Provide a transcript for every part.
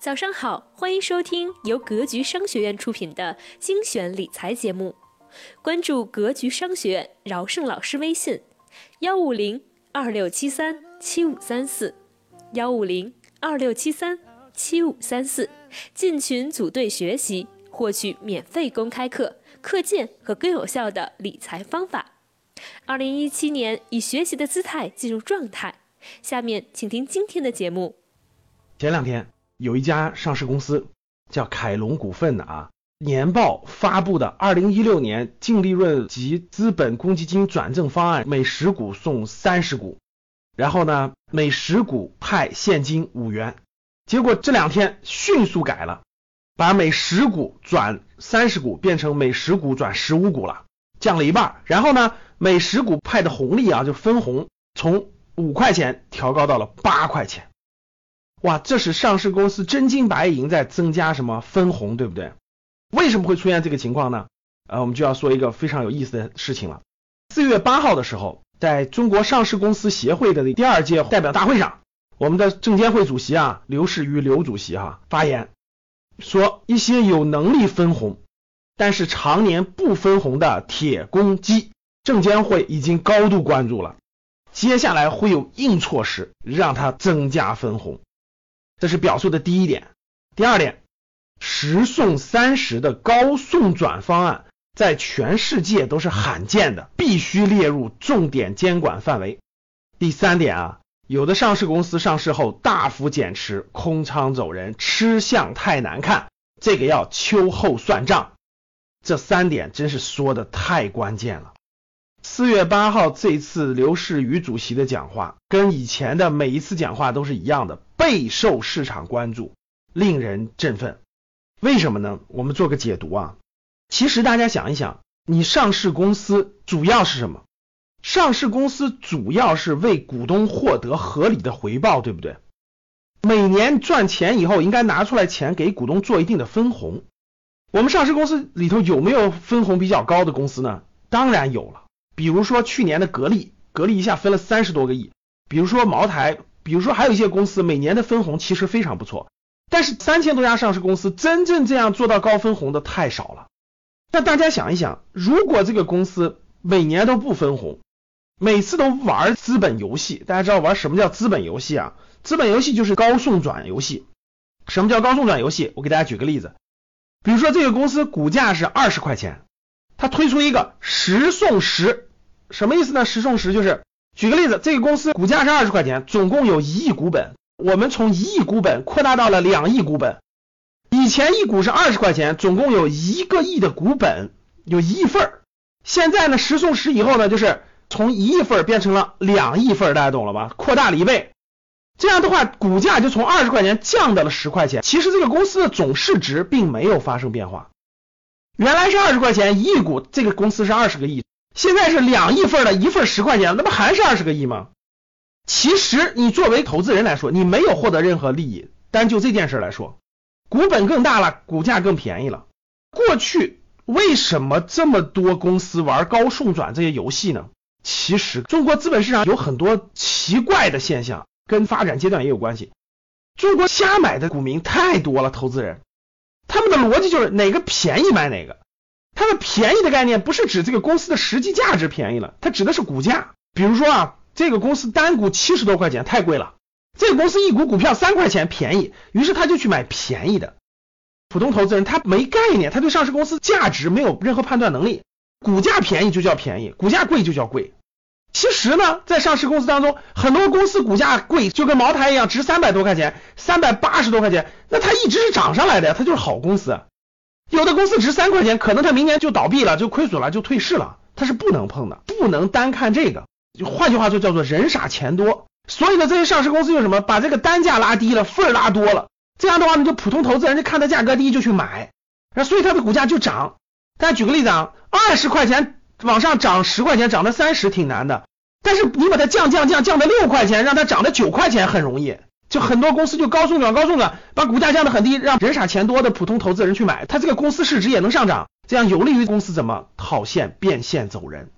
早上好，欢迎收听由格局商学院出品的精选理财节目。关注格局商学院饶胜老师微信：幺五零二六七三七五三四，幺五零二六七三七五三四。进群组队学习，获取免费公开课、课件和更有效的理财方法。二零一七年以学习的姿态进入状态。下面请听今天的节目。前两天。有一家上市公司叫凯龙股份的啊，年报发布的二零一六年净利润及资本公积金转正方案，每十股送三十股，然后呢，每十股派现金五元。结果这两天迅速改了，把每十股转三十股变成每十股转十五股了，降了一半。然后呢，每十股派的红利啊，就分红从五块钱调高到了八块钱。哇，这是上市公司真金白银在增加什么分红，对不对？为什么会出现这个情况呢？呃，我们就要说一个非常有意思的事情了。四月八号的时候，在中国上市公司协会的第二届代表大会上，我们的证监会主席啊刘士余刘主席哈发言说，一些有能力分红，但是常年不分红的铁公鸡，证监会已经高度关注了，接下来会有硬措施让它增加分红。这是表述的第一点。第二点，十送三十的高送转方案在全世界都是罕见的，必须列入重点监管范围。第三点啊，有的上市公司上市后大幅减持、空仓走人，吃相太难看，这个要秋后算账。这三点真是说的太关键了。四月八号这次刘士余主席的讲话，跟以前的每一次讲话都是一样的，备受市场关注，令人振奋。为什么呢？我们做个解读啊。其实大家想一想，你上市公司主要是什么？上市公司主要是为股东获得合理的回报，对不对？每年赚钱以后，应该拿出来钱给股东做一定的分红。我们上市公司里头有没有分红比较高的公司呢？当然有了。比如说去年的格力，格力一下分了三十多个亿。比如说茅台，比如说还有一些公司每年的分红其实非常不错。但是三千多家上市公司真正这样做到高分红的太少了。那大家想一想，如果这个公司每年都不分红，每次都玩资本游戏，大家知道玩什么叫资本游戏啊？资本游戏就是高送转游戏。什么叫高送转游戏？我给大家举个例子，比如说这个公司股价是二十块钱，它推出一个十送十。什么意思呢？十送十就是，举个例子，这个公司股价是二十块钱，总共有一亿股本，我们从一亿股本扩大到了两亿股本。以前一股是二十块钱，总共有一个亿的股本，有一亿份儿。现在呢，十送十以后呢，就是从一亿份变成了两亿份，大家懂了吧？扩大了一倍。这样的话，股价就从二十块钱降到了十块钱。其实这个公司的总市值并没有发生变化，原来是二十块钱一亿股，这个公司是二十个亿。现在是两亿份的，一份十块钱，那不还是二十个亿吗？其实你作为投资人来说，你没有获得任何利益。单就这件事来说，股本更大了，股价更便宜了。过去为什么这么多公司玩高送转这些游戏呢？其实中国资本市场有很多奇怪的现象，跟发展阶段也有关系。中国瞎买的股民太多了，投资人他们的逻辑就是哪个便宜买哪个。它的便宜的概念不是指这个公司的实际价值便宜了，它指的是股价。比如说啊，这个公司单股七十多块钱太贵了，这个公司一股股票三块钱便宜，于是他就去买便宜的。普通投资人他没概念，他对上市公司价值没有任何判断能力，股价便宜就叫便宜，股价贵就叫贵。其实呢，在上市公司当中，很多公司股价贵，就跟茅台一样，值三百多块钱，三百八十多块钱，那它一直是涨上来的呀，它就是好公司。有的公司值三块钱，可能它明年就倒闭了，就亏损了，就退市了，它是不能碰的，不能单看这个。换句话说，叫做人傻钱多。所以呢，这些上市公司用什么？把这个单价拉低了，份儿拉多了。这样的话呢，就普通投资人就看它价格低就去买，那所以它的股价就涨。大家举个例子啊，二十块钱往上涨十块钱，涨到三十挺难的，但是你把它降降降降到六块钱，让它涨到九块钱很容易。就很多公司就高送转高送转，把股价降得很低，让人傻钱多的普通投资人去买，它这个公司市值也能上涨，这样有利于公司怎么套现变现走人。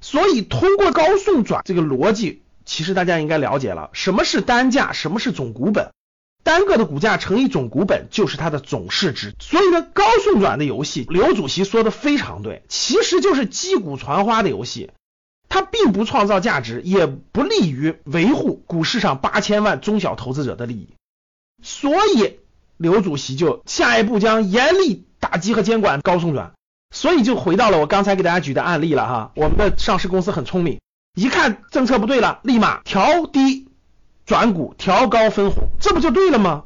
所以通过高送转这个逻辑，其实大家应该了解了什么是单价，什么是总股本。单个的股价乘以总股本就是它的总市值。所以呢，高送转的游戏，刘主席说的非常对，其实就是击鼓传花的游戏，它并不创造价值，也不利于维护股市上八千万中小投资者的利益。所以刘主席就下一步将严厉打击和监管高送转。所以就回到了我刚才给大家举的案例了哈，我们的上市公司很聪明，一看政策不对了，立马调低转股，调高分红，这不就对了吗？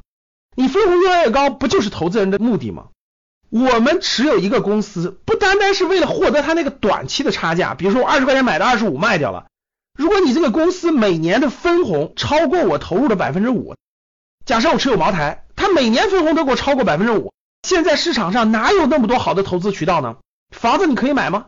你分红越来越高，不就是投资人的目的吗？我们持有一个公司，不单单是为了获得它那个短期的差价，比如说我二十块钱买的二十五卖掉了，如果你这个公司每年的分红超过我投入的百分之五，假设我持有茅台，它每年分红都给我超过百分之五。现在市场上哪有那么多好的投资渠道呢？房子你可以买吗？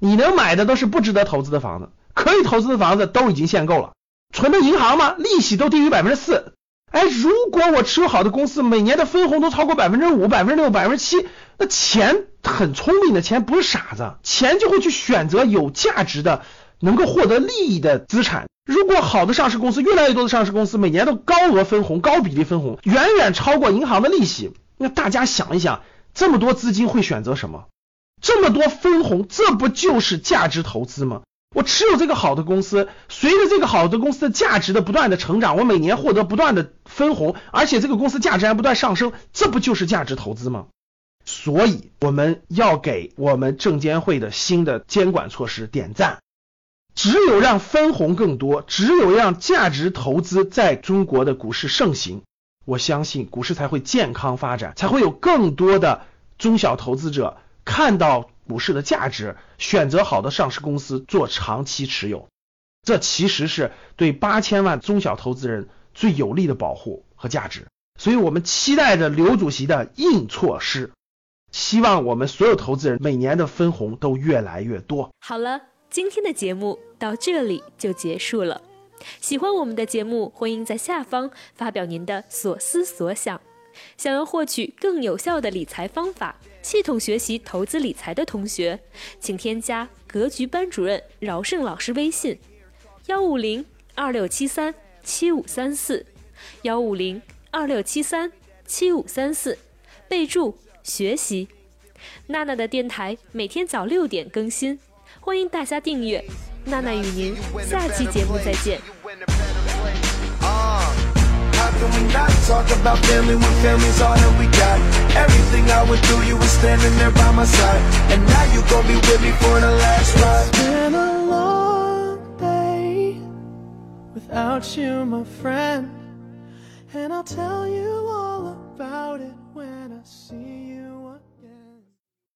你能买的都是不值得投资的房子，可以投资的房子都已经限购了。存的银行吗？利息都低于百分之四。哎，如果我持有好的公司，每年的分红都超过百分之五、百分之六、百分之七，那钱很聪明的钱不是傻子，钱就会去选择有价值的、能够获得利益的资产。如果好的上市公司，越来越多的上市公司每年都高额分红、高比例分红，远远超过银行的利息。那大家想一想，这么多资金会选择什么？这么多分红，这不就是价值投资吗？我持有这个好的公司，随着这个好的公司的价值的不断的成长，我每年获得不断的分红，而且这个公司价值还不断上升，这不就是价值投资吗？所以我们要给我们证监会的新的监管措施点赞。只有让分红更多，只有让价值投资在中国的股市盛行。我相信股市才会健康发展，才会有更多的中小投资者看到股市的价值，选择好的上市公司做长期持有。这其实是对八千万中小投资人最有力的保护和价值。所以我们期待着刘主席的硬措施，希望我们所有投资人每年的分红都越来越多。好了，今天的节目到这里就结束了。喜欢我们的节目，欢迎在下方发表您的所思所想。想要获取更有效的理财方法，系统学习投资理财的同学，请添加格局班主任饶胜老师微信：幺五零二六七三七五三四，幺五零二六七三七五三四，备注学习。娜娜的电台每天早六点更新，欢迎大家订阅。娜娜与您下期节目再见。Can we not talk about family when family's all that we got? Everything I went through, you standing there by my side. And now you gon' be with me for the last ride. It's been a long day without you, my friend. And I'll tell you all about it when I see you.